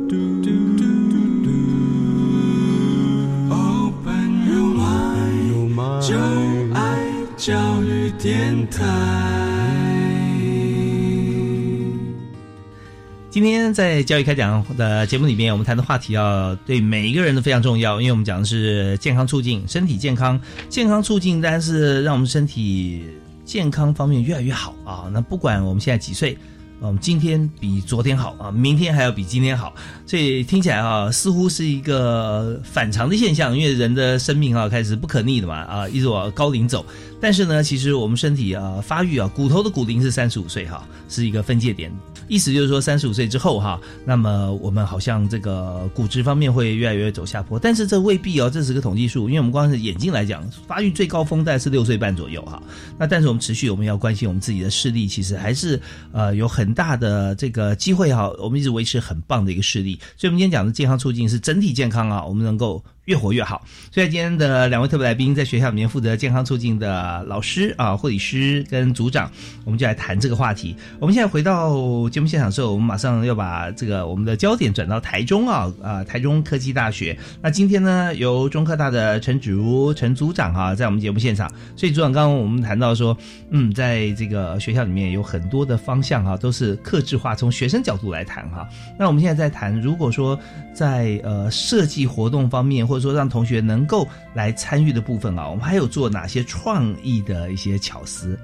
Do, do, do, do. Open your mind, 就爱教育电台。今天在教育开讲的节目里面，我们谈的话题啊，对每一个人都非常重要，因为我们讲的是健康促进，身体健康，健康促进，但是让我们身体健康方面越来越好啊。那不管我们现在几岁。嗯，今天比昨天好啊，明天还要比今天好，所以听起来啊，似乎是一个反常的现象，因为人的生命啊开始不可逆的嘛啊，一直往高龄走。但是呢，其实我们身体啊发育啊，骨头的骨龄是三十五岁哈，是一个分界点。意思就是说，三十五岁之后哈，那么我们好像这个骨质方面会越来越走下坡。但是这未必哦，这是个统计数，因为我们光是眼睛来讲，发育最高峰大概是六岁半左右哈。那但是我们持续我们要关心我们自己的视力，其实还是呃有很大的这个机会哈。我们一直维持很棒的一个视力，所以我们今天讲的健康促进是整体健康啊，我们能够。越活越好，所以今天的两位特别来宾，在学校里面负责健康促进的老师啊、护理师跟组长，我们就来谈这个话题。我们现在回到节目现场之后，我们马上要把这个我们的焦点转到台中啊啊，台中科技大学。那今天呢，由中科大的陈芷如陈组长哈，在我们节目现场。所以组长刚刚我们谈到说，嗯，在这个学校里面有很多的方向哈，都是克制化，从学生角度来谈哈。那我们现在在谈，如果说在呃设计活动方面。或者说让同学能够来参与的部分啊，我们还有做哪些创意的一些巧思？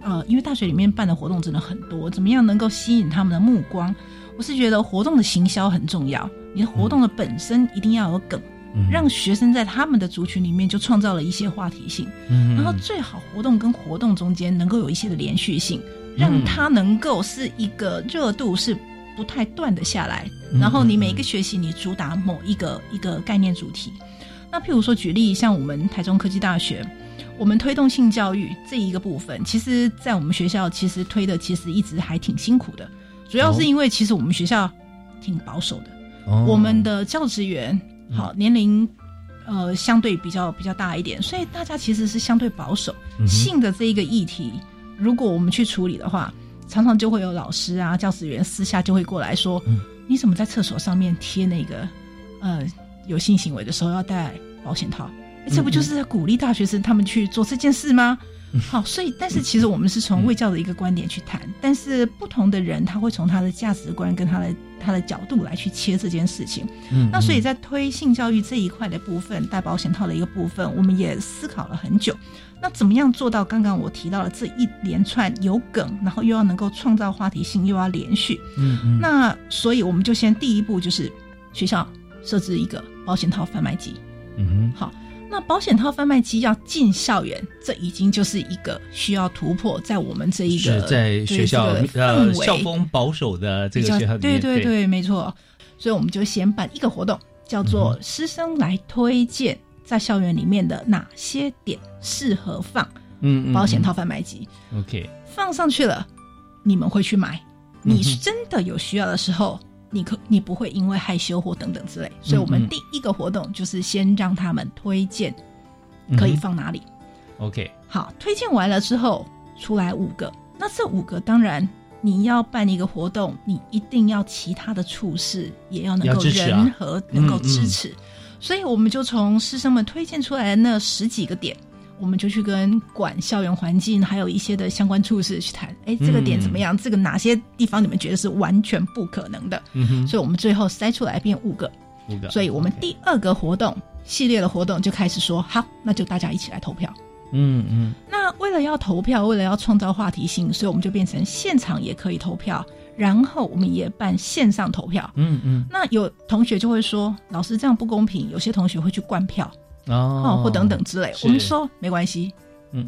呃，因为大学里面办的活动真的很多，怎么样能够吸引他们的目光？我是觉得活动的行销很重要，你的活动的本身一定要有梗，让学生在他们的族群里面就创造了一些话题性。嗯，然后最好活动跟活动中间能够有一些的连续性，让它能够是一个热度是。不太断的下来，然后你每一个学习你主打某一个一个概念主题。那譬如说举例，像我们台中科技大学，我们推动性教育这一个部分，其实，在我们学校其实推的其实一直还挺辛苦的，主要是因为其实我们学校挺保守的，我们的教职员好年龄呃相对比较比较大一点，所以大家其实是相对保守。性的这一个议题，如果我们去处理的话。常常就会有老师啊、教职员私下就会过来说：“你怎么在厕所上面贴那个呃有性行为的时候要戴保险套？这不就是在鼓励大学生他们去做这件事吗？”好，所以但是其实我们是从卫教的一个观点去谈，但是不同的人他会从他的价值观跟他的他的角度来去切这件事情。嗯，那所以在推性教育这一块的部分，带保险套的一个部分，我们也思考了很久。那怎么样做到刚刚我提到的这一连串有梗，然后又要能够创造话题性，又要连续？嗯嗯。那所以我们就先第一步就是学校设置一个保险套贩卖机。嗯哼。好，那保险套贩卖机要进校园，这已经就是一个需要突破，在我们这一个在学校呃校风保守的这个学校对对对，没错。所以我们就先办一个活动，叫做师生来推荐。在校园里面的哪些点适合放嗯保险套贩卖机？OK，放上去了，你们会去买。你真的有需要的时候，你可你不会因为害羞或等等之类。所以，我们第一个活动就是先让他们推荐可以放哪里。OK，好，推荐完了之后出来五个，那这五个当然你要办一个活动，你一定要其他的处事也要能够人和能够支持。所以我们就从师生们推荐出来的那十几个点，我们就去跟管校园环境还有一些的相关处事去谈。哎，这个点怎么样？这个哪些地方你们觉得是完全不可能的？嗯哼。所以我们最后筛出来变五个，五个。所以我们第二个活动系列的活动就开始说，好，那就大家一起来投票。嗯嗯。那为了要投票，为了要创造话题性，所以我们就变成现场也可以投票。然后我们也办线上投票，嗯嗯，那有同学就会说，老师这样不公平，有些同学会去灌票，哦，或等等之类。我们说没关系，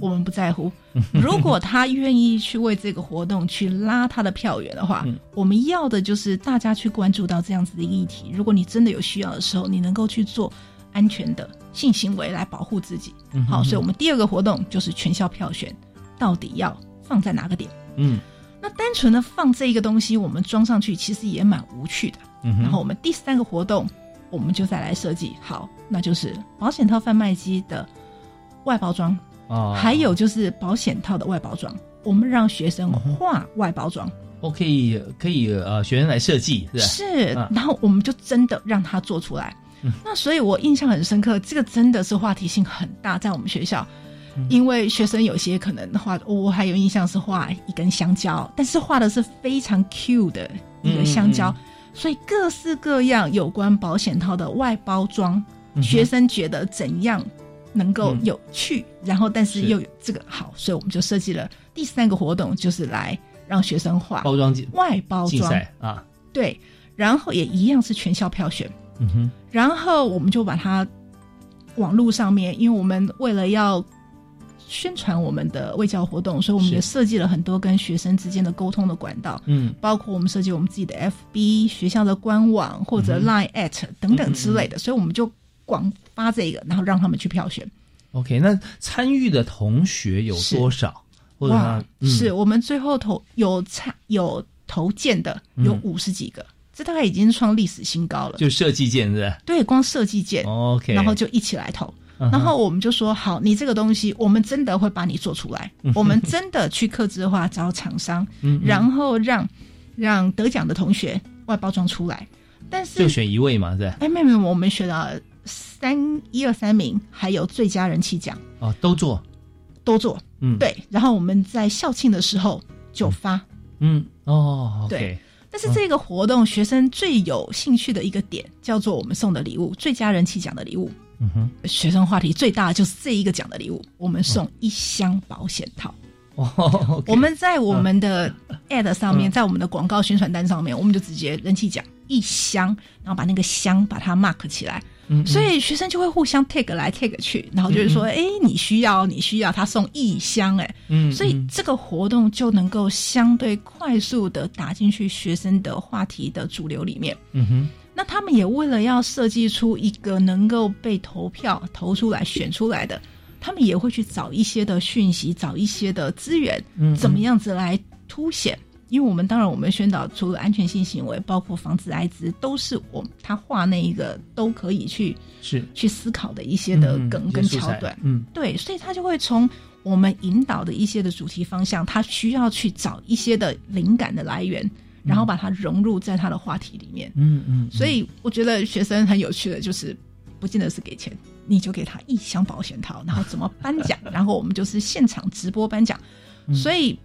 我们不在乎。如果他愿意去为这个活动去拉他的票源的话，我们要的就是大家去关注到这样子的议题。如果你真的有需要的时候，你能够去做安全的性行为来保护自己。好，所以我们第二个活动就是全校票选，到底要放在哪个点？嗯。那单纯的放这一个东西，我们装上去其实也蛮无趣的。然后我们第三个活动，我们就再来设计。好，那就是保险套贩卖机的外包装啊，还有就是保险套的外包装，我们让学生画外包装。我可以可以呃，学生来设计是是，然后我们就真的让他做出来。那所以我印象很深刻，这个真的是话题性很大，在我们学校。因为学生有些可能画，我还有印象是画一根香蕉，但是画的是非常 Q 的一个香蕉，所以各式各样有关保险套的外包装，学生觉得怎样能够有趣，然后但是又有这个好，所以我们就设计了第三个活动，就是来让学生画包装外包装。啊，对，然后也一样是全校票选，嗯哼，然后我们就把它网络上面，因为我们为了要宣传我们的卫教活动，所以我们也设计了很多跟学生之间的沟通的管道，嗯，包括我们设计我们自己的 FB 学校的官网或者 Line at 等等之类的，所以我们就。广发这个，然后让他们去票选。OK，那参与的同学有多少？哇，是我们最后投有参有投件的有五十几个，这大概已经创历史新高了。就设计件是对，光设计件 OK，然后就一起来投，然后我们就说好，你这个东西我们真的会把你做出来，我们真的去刻字化找厂商，然后让让得奖的同学外包装出来。但是就选一位嘛，对？哎，妹妹，我们选了。三一二三名，还有最佳人气奖。哦，都做，都做，嗯，对。然后我们在校庆的时候就发，嗯，哦，对。但是这个活动学生最有兴趣的一个点叫做我们送的礼物，最佳人气奖的礼物，嗯哼，学生话题最大的就是这一个奖的礼物，我们送一箱保险套。哦，我们在我们的 ad 上面，在我们的广告宣传单上面，我们就直接人气奖一箱，然后把那个箱把它 mark 起来。所以学生就会互相 take 来 take 去，然后就是说，哎，你需要，你需要，他送一箱，哎，嗯，所以这个活动就能够相对快速的打进去学生的话题的主流里面。嗯哼，那他们也为了要设计出一个能够被投票投出来选出来的，他们也会去找一些的讯息，找一些的资源，怎么样子来凸显。因为我们当然，我们宣导除了安全性行为，包括防止艾滋，都是我他画那一个都可以去是去思考的一些的梗跟桥段。嗯，对，所以他就会从我们引导的一些的主题方向，他需要去找一些的灵感的来源，然后把它融入在他的话题里面。嗯嗯。所以我觉得学生很有趣的就是，不见得是给钱，你就给他一箱保险套，然后怎么颁奖，然后我们就是现场直播颁奖，所以。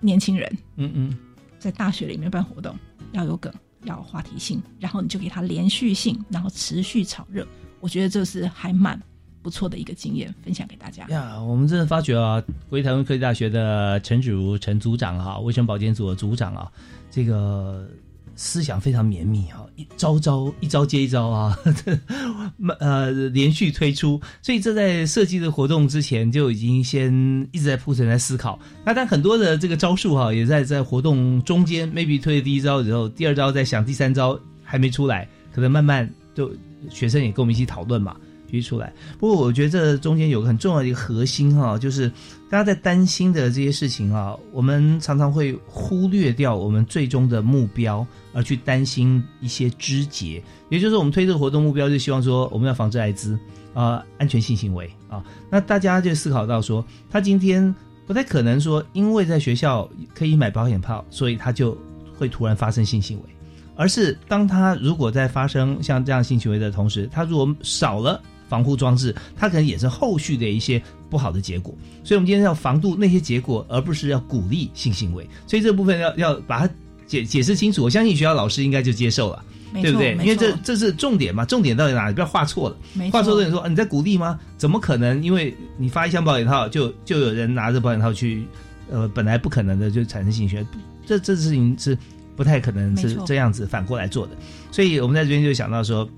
年轻人，嗯嗯，在大学里面办活动要有梗，要有话题性，然后你就给他连续性，然后持续炒热。我觉得这是还蛮不错的一个经验，分享给大家。呀，我们真的发觉啊，国立台湾科技大学的陈芷如陈组长哈，卫生保健组的组长啊，这个。思想非常绵密哈，一招招一招接一招啊，呃，连续推出，所以这在设计的活动之前就已经先一直在铺陈，在思考。那但很多的这个招数哈，也在在活动中间，maybe 推第一招之后，第二招在想，第三招还没出来，可能慢慢就学生也跟我们一起讨论嘛。提出来，不过我觉得这中间有个很重要的一个核心哈，就是大家在担心的这些事情啊，我们常常会忽略掉我们最终的目标，而去担心一些枝节。也就是我们推这个活动目标，就希望说我们要防治艾滋啊，安全性行为啊。那大家就思考到说，他今天不太可能说，因为在学校可以买保险套，所以他就会突然发生性行为，而是当他如果在发生像这样性行为的同时，他如果少了。防护装置，它可能也是后续的一些不好的结果，所以我们今天要防度那些结果，而不是要鼓励性行为。所以这部分要要把它解解释清楚。我相信学校老师应该就接受了，对不对？因为这这是重点嘛，重点到底哪里？不要画错了，画错的人说你在鼓励吗？怎么可能？因为你发一箱保险套，就就有人拿着保险套去，呃，本来不可能的就产生性行为，这这事情是不太可能是这样子反过来做的。所以我们在这边就想到说。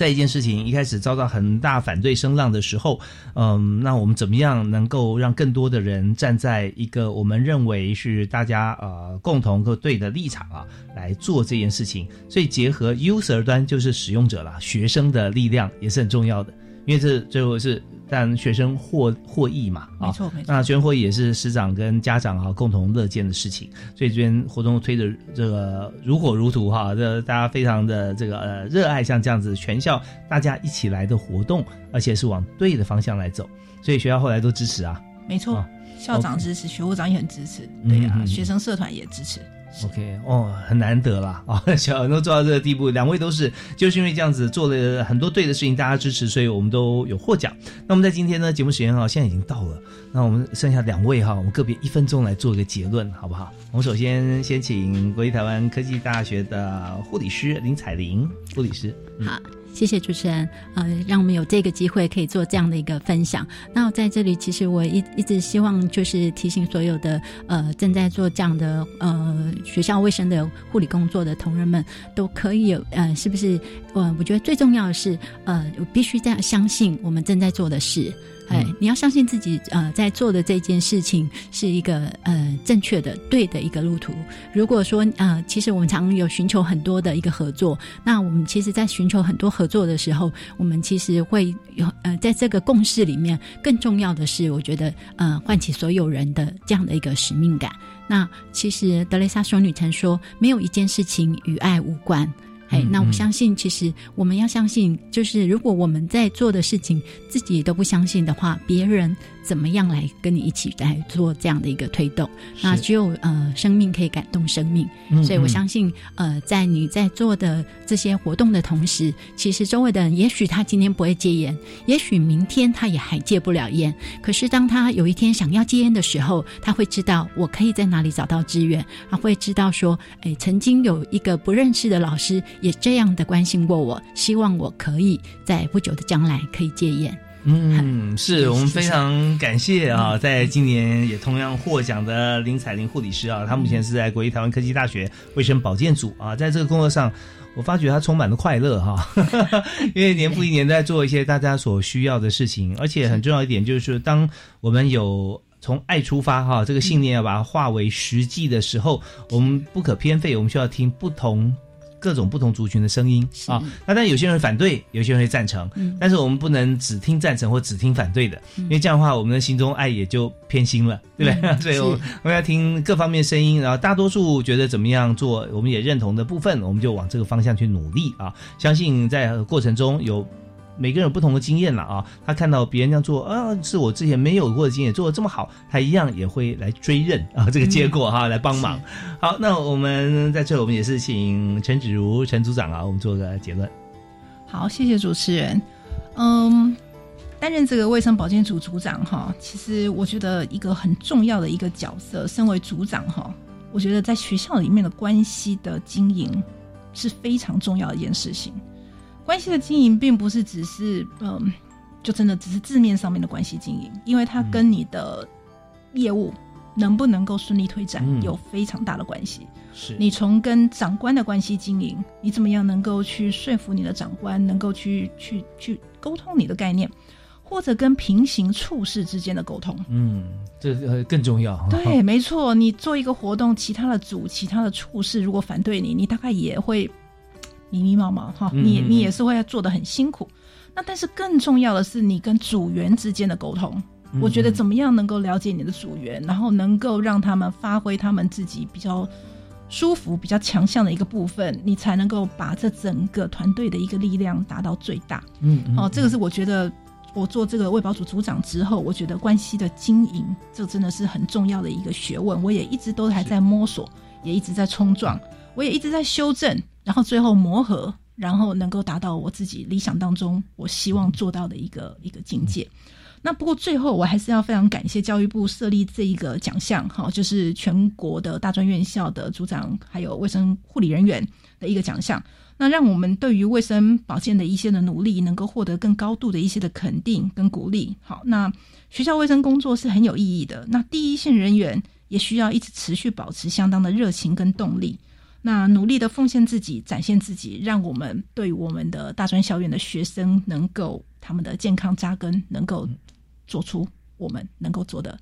在一件事情一开始遭到很大反对声浪的时候，嗯，那我们怎么样能够让更多的人站在一个我们认为是大家呃共同和对的立场啊来做这件事情？所以结合 user 端就是使用者了，学生的力量也是很重要的，因为这最后是。让学生获获益嘛，没错没错。那学生获益也是师长跟家长啊共同乐见的事情，所以这边活动推的这个如火如荼哈，这大家非常的这个呃热爱，像这样子全校大家一起来的活动，而且是往对的方向来走，所以学校后来都支持啊。没错，校长支持，学务长也很支持，对啊，学生社团也支持。OK，哦，很难得啦啊，小能做到这个地步，两位都是就是因为这样子做了很多对的事情，大家支持，所以我们都有获奖。那我们在今天呢，节目时间哈，现在已经到了，那我们剩下两位哈，我们个别一分钟来做一个结论，好不好？我们首先先请国立台湾科技大学的护理师林彩玲护理师。好，谢谢主持人，呃，让我们有这个机会可以做这样的一个分享。那我在这里，其实我一一直希望就是提醒所有的呃正在做这样的呃学校卫生的护理工作的同仁们，都可以有呃，是不是？呃，我觉得最重要的是呃，我必须这样相信我们正在做的事。哎，你要相信自己，呃，在做的这件事情是一个呃正确的、对的一个路途。如果说呃，其实我们常有寻求很多的一个合作，那我们其实，在寻求很多合作的时候，我们其实会有呃，在这个共识里面，更重要的是，我觉得呃，唤起所有人的这样的一个使命感。那其实德蕾莎修女曾说，没有一件事情与爱无关。哎，那我相信，其实我们要相信，就是如果我们在做的事情自己都不相信的话，别人。怎么样来跟你一起来做这样的一个推动？那只有呃生命可以感动生命，所以我相信呃在你在做的这些活动的同时，其实周围的人也许他今天不会戒烟，也许明天他也还戒不了烟。可是当他有一天想要戒烟的时候，他会知道我可以在哪里找到资源，他会知道说，哎，曾经有一个不认识的老师也这样的关心过我，希望我可以在不久的将来可以戒烟。嗯，是我们非常感谢啊，在今年也同样获奖的林彩玲护理师啊，她目前是在国立台湾科技大学卫生保健组啊，在这个工作上，我发觉她充满了快乐哈，因为年复一年在做一些大家所需要的事情，而且很重要一点就是，当我们有从爱出发哈，这个信念要把它化为实际的时候，我们不可偏废，我们需要听不同。各种不同族群的声音啊，那但有些人反对，有些人会赞成，但是我们不能只听赞成或只听反对的，因为这样的话，我们的心中爱也就偏心了，对不对？所以我们要听各方面声音，然后大多数觉得怎么样做，我们也认同的部分，我们就往这个方向去努力啊！相信在过程中有。每个人有不同的经验了啊，他看到别人这样做啊，是我之前没有过的经验，做的这么好，他一样也会来追认啊这个结果哈，来帮忙。好，那我们在这，我们也是请陈芷如陈组长啊，我们做个结论。好，谢谢主持人。嗯，担任这个卫生保健组组长哈，其实我觉得一个很重要的一个角色，身为组长哈，我觉得在学校里面的关系的经营是非常重要的一件事情。关系的经营并不是只是嗯，就真的只是字面上面的关系经营，因为它跟你的业务能不能够顺利推展有非常大的关系。是你从跟长官的关系经营，你怎么样能够去说服你的长官，能够去去去沟通你的概念，或者跟平行处事之间的沟通，嗯，这呃更重要。对，没错，你做一个活动，其他的组、其他的处事如果反对你，你大概也会。迷迷茫茫哈，你你也是会做的很辛苦。那但是更重要的是，你跟组员之间的沟通，我觉得怎么样能够了解你的组员，然后能够让他们发挥他们自己比较舒服、比较强项的一个部分，你才能够把这整个团队的一个力量达到最大。嗯，哦，这个是我觉得我做这个卫保组组长之后，我觉得关系的经营，这真的是很重要的一个学问。我也一直都还在摸索，也一直在冲撞，我也一直在修正。然后最后磨合，然后能够达到我自己理想当中我希望做到的一个一个境界。那不过最后我还是要非常感谢教育部设立这一个奖项，哈，就是全国的大专院校的组长还有卫生护理人员的一个奖项。那让我们对于卫生保健的一些的努力，能够获得更高度的一些的肯定跟鼓励。好，那学校卫生工作是很有意义的。那第一线人员也需要一直持续保持相当的热情跟动力。那努力的奉献自己，展现自己，让我们对我们的大专校院的学生能够他们的健康扎根，能够做出我们能够做的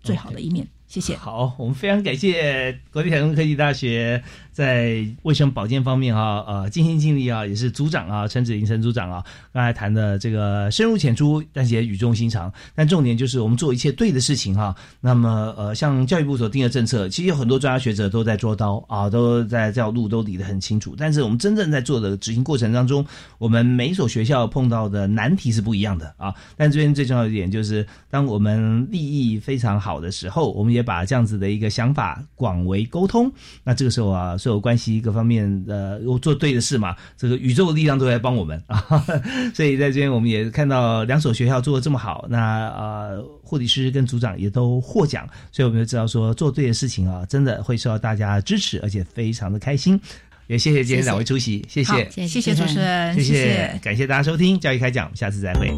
最好的一面。谢谢。好，我们非常感谢国立台中科技大学在卫生保健方面哈呃尽心尽力啊，也是组长啊陈子林陈组长啊刚才谈的这个深入浅出，但是也语重心长。但重点就是我们做一切对的事情哈。那么呃像教育部所定的政策，其实有很多专家学者都在捉刀啊，都在这条路都理得很清楚。但是我们真正在做的执行过程当中，我们每一所学校碰到的难题是不一样的啊。但这边最重要一点就是，当我们利益非常好的时候，我们也把这样子的一个想法广为沟通，那这个时候啊，所有关系各方面的，我做对的事嘛，这个宇宙的力量都在帮我们啊。所以在这边我们也看到两所学校做的这么好，那呃护理师跟组长也都获奖，所以我们就知道说做对的事情啊，真的会受到大家支持，而且非常的开心。也谢谢今天两位出席，谢谢，谢谢主持人，谢谢，感谢大家收听《教育开讲》，下次再会。